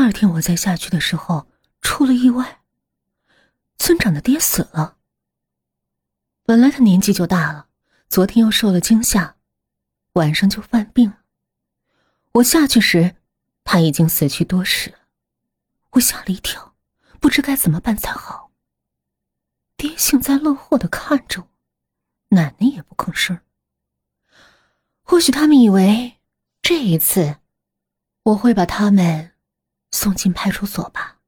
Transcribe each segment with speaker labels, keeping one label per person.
Speaker 1: 二天我再下去的时候，出了意外。村长的爹死了。本来他年纪就大了，昨天又受了惊吓，晚上就犯病。我下去时，他已经死去多时了。我吓了一跳，不知该怎么办才好。爹幸灾乐祸的看着我，奶奶也不吭声。或许他们以为这一次我会把他们送进派出所吧。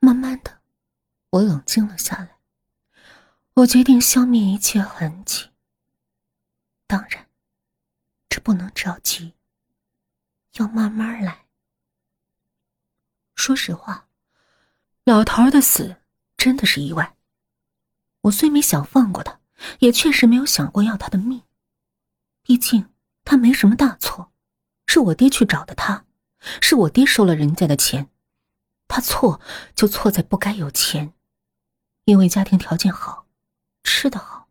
Speaker 1: 慢慢的，我冷静了下来。我决定消灭一切痕迹。当然，这不能着急，要慢慢来。说实话，老头的死真的是意外。我虽没想放过他，也确实没有想过要他的命。毕竟他没什么大错，是我爹去找的他，是我爹收了人家的钱，他错就错在不该有钱，因为家庭条件好，吃得好，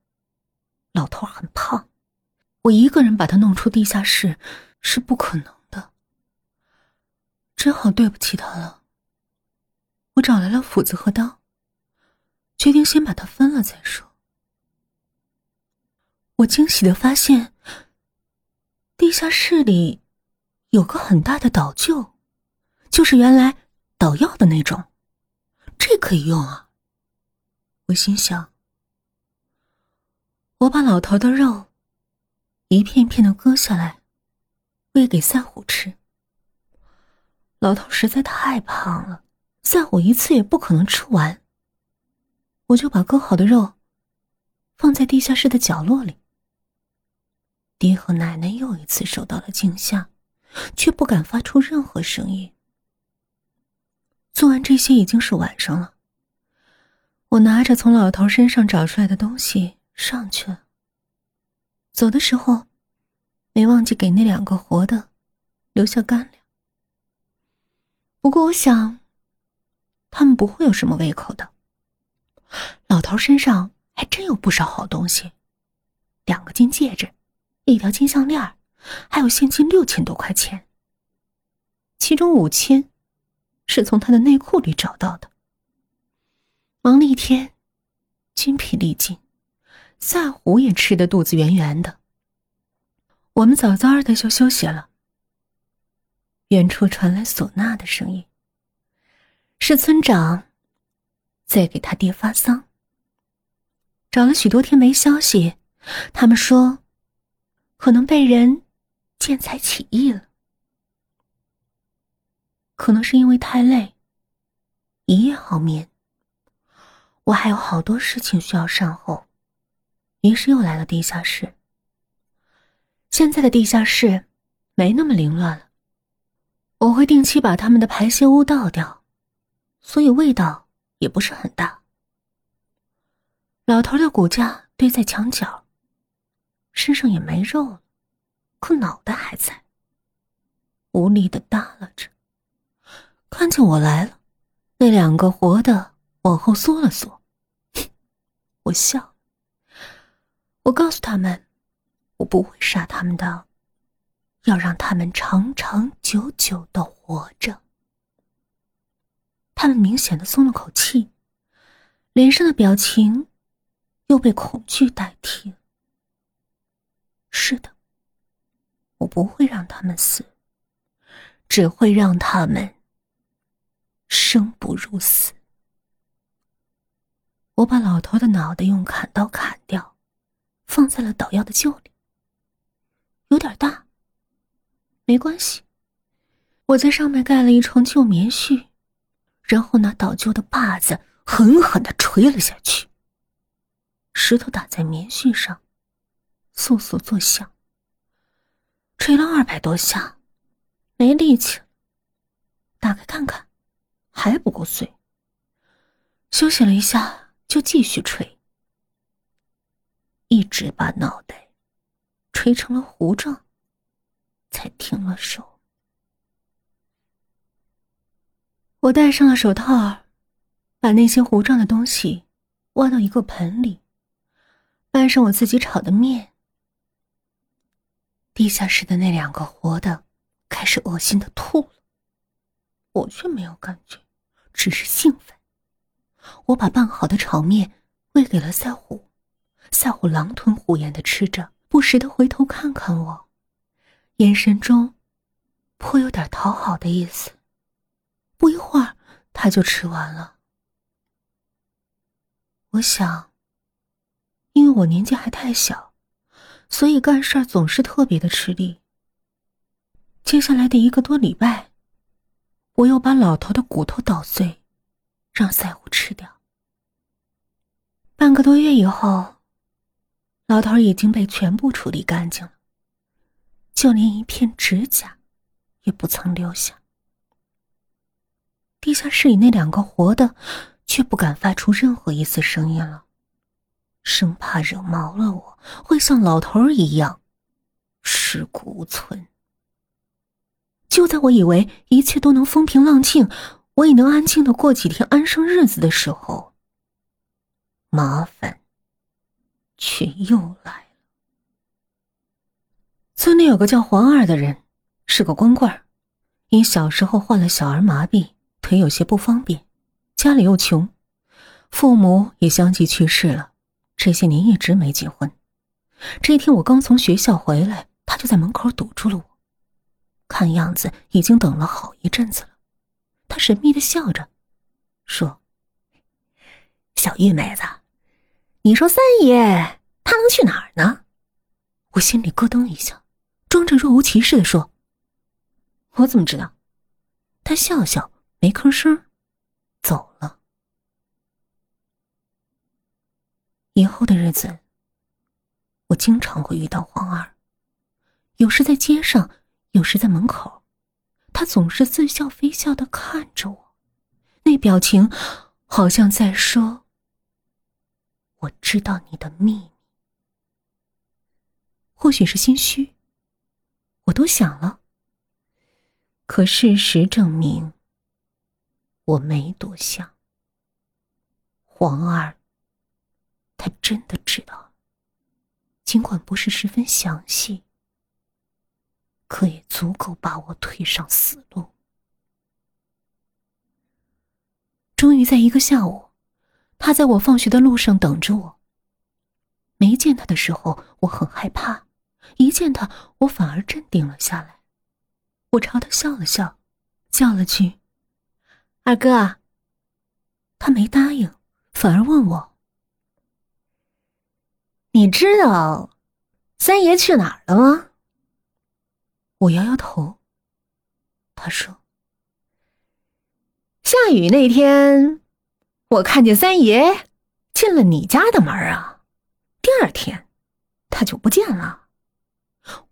Speaker 1: 老头很胖，我一个人把他弄出地下室是不可能的，只好对不起他了。我找来了斧子和刀，决定先把他分了再说。我惊喜的发现。地下室里有个很大的导臼，就是原来捣药的那种，这可以用啊。我心想，我把老头的肉一片片的割下来，喂给赛虎吃。老头实在太胖了，赛虎一次也不可能吃完。我就把割好的肉放在地下室的角落里。爹和奶奶又一次受到了惊吓，却不敢发出任何声音。做完这些已经是晚上了。我拿着从老头身上找出来的东西上去了。走的时候，没忘记给那两个活的留下干粮。不过我想，他们不会有什么胃口的。老头身上还真有不少好东西，两个金戒指。一条金项链，还有现金六千多块钱。其中五千是从他的内裤里找到的。忙了一天，筋疲力尽，萨虎也吃得肚子圆圆的。我们早早的就休息了。远处传来唢呐的声音，是村长在给他爹发丧。找了许多天没消息，他们说。可能被人见财起意了，可能是因为太累，一夜好眠。我还有好多事情需要善后，于是又来了地下室。现在的地下室没那么凌乱了，我会定期把他们的排泄物倒掉，所以味道也不是很大。老头的骨架堆在墙角。身上也没肉了，可脑袋还在，无力的耷拉着。看见我来了，那两个活的往后缩了缩。我笑，我告诉他们，我不会杀他们的，要让他们长长久久的活着。他们明显的松了口气，脸上的表情又被恐惧代替了。是的，我不会让他们死，只会让他们生不如死。我把老头的脑袋用砍刀砍掉，放在了捣药的臼里。有点大，没关系。我在上面盖了一床旧棉絮，然后拿捣臼的把子狠狠的捶了下去。石头打在棉絮上。簌簌作响，捶了二百多下，没力气。打开看看，还不够碎。休息了一下，就继续捶，一直把脑袋捶成了糊状，才停了手。我戴上了手套，把那些糊状的东西挖到一个盆里，拌上我自己炒的面。地下室的那两个活的开始恶心的吐了，我却没有感觉，只是兴奋。我把拌好的炒面喂给了赛虎，赛虎狼吞虎咽的吃着，不时的回头看看我，眼神中颇有点讨好的意思。不一会儿，他就吃完了。我想，因为我年纪还太小，所以干事儿总是特别的吃力。接下来的一个多礼拜，我又把老头的骨头捣碎，让赛虎吃掉。半个多月以后，老头已经被全部处理干净了，就连一片指甲也不曾留下。地下室里那两个活的，却不敢发出任何一丝声音了，生怕惹毛了我，会像老头一样尸骨无存。就在我以为一切都能风平浪静，我也能安静的过几天安生日子的时候，麻烦却又来了。村里有个叫黄二的人，是个光棍因小时候患了小儿麻痹，腿有些不方便，家里又穷，父母也相继去世了，这些年一直没结婚。这一天我刚从学校回来，他就在门口堵住了我。看样子已经等了好一阵子了，他神秘的笑着，说：“小玉妹子，你说三爷他能去哪儿呢？”我心里咯噔一下，装着若无其事的说：“我怎么知道？”他笑笑，没吭声，走了。以后的日子，我经常会遇到黄二，有时在街上。有时在门口，他总是似笑非笑的看着我，那表情好像在说：“我知道你的秘密。”或许是心虚，我都想了。可事实证明，我没多想。黄二，他真的知道，尽管不是十分详细。可也足够把我推上死路。终于在一个下午，他在我放学的路上等着我。没见他的时候，我很害怕；一见他，我反而镇定了下来。我朝他笑了笑，叫了句：“二哥。”他没答应，反而问我：“你知道三爷去哪儿了吗？”我摇摇头。他说：“下雨那天，我看见三爷进了你家的门啊。第二天，他就不见了。”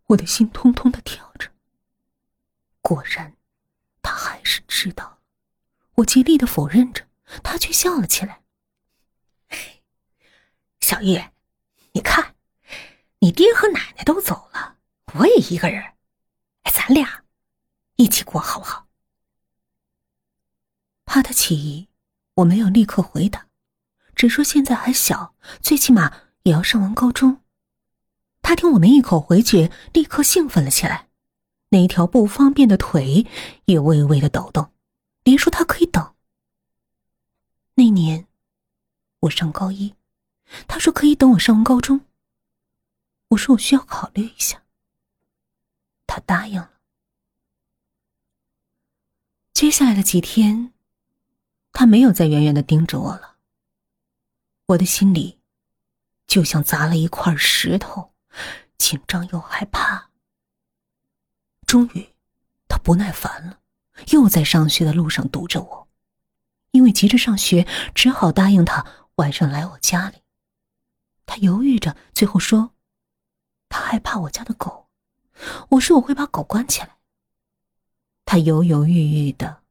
Speaker 1: 我的心通通的跳着。果然，他还是知道。我极力的否认着，他却笑了起来。小叶，你看，你爹和奶奶都走了，我也一个人。咱俩一起过好不好？怕他起疑，我没有立刻回答，只说现在还小，最起码也要上完高中。他听我们一口回绝，立刻兴奋了起来，那条不方便的腿也微微的抖动，连说他可以等。那年我上高一，他说可以等我上完高中。我说我需要考虑一下。他答应了。接下来的几天，他没有再远远的盯着我了。我的心里就像砸了一块石头，紧张又害怕。终于，他不耐烦了，又在上学的路上堵着我。因为急着上学，只好答应他晚上来我家里。他犹豫着，最后说：“他害怕我家的狗。”我说我会把狗关起来。他犹犹豫豫的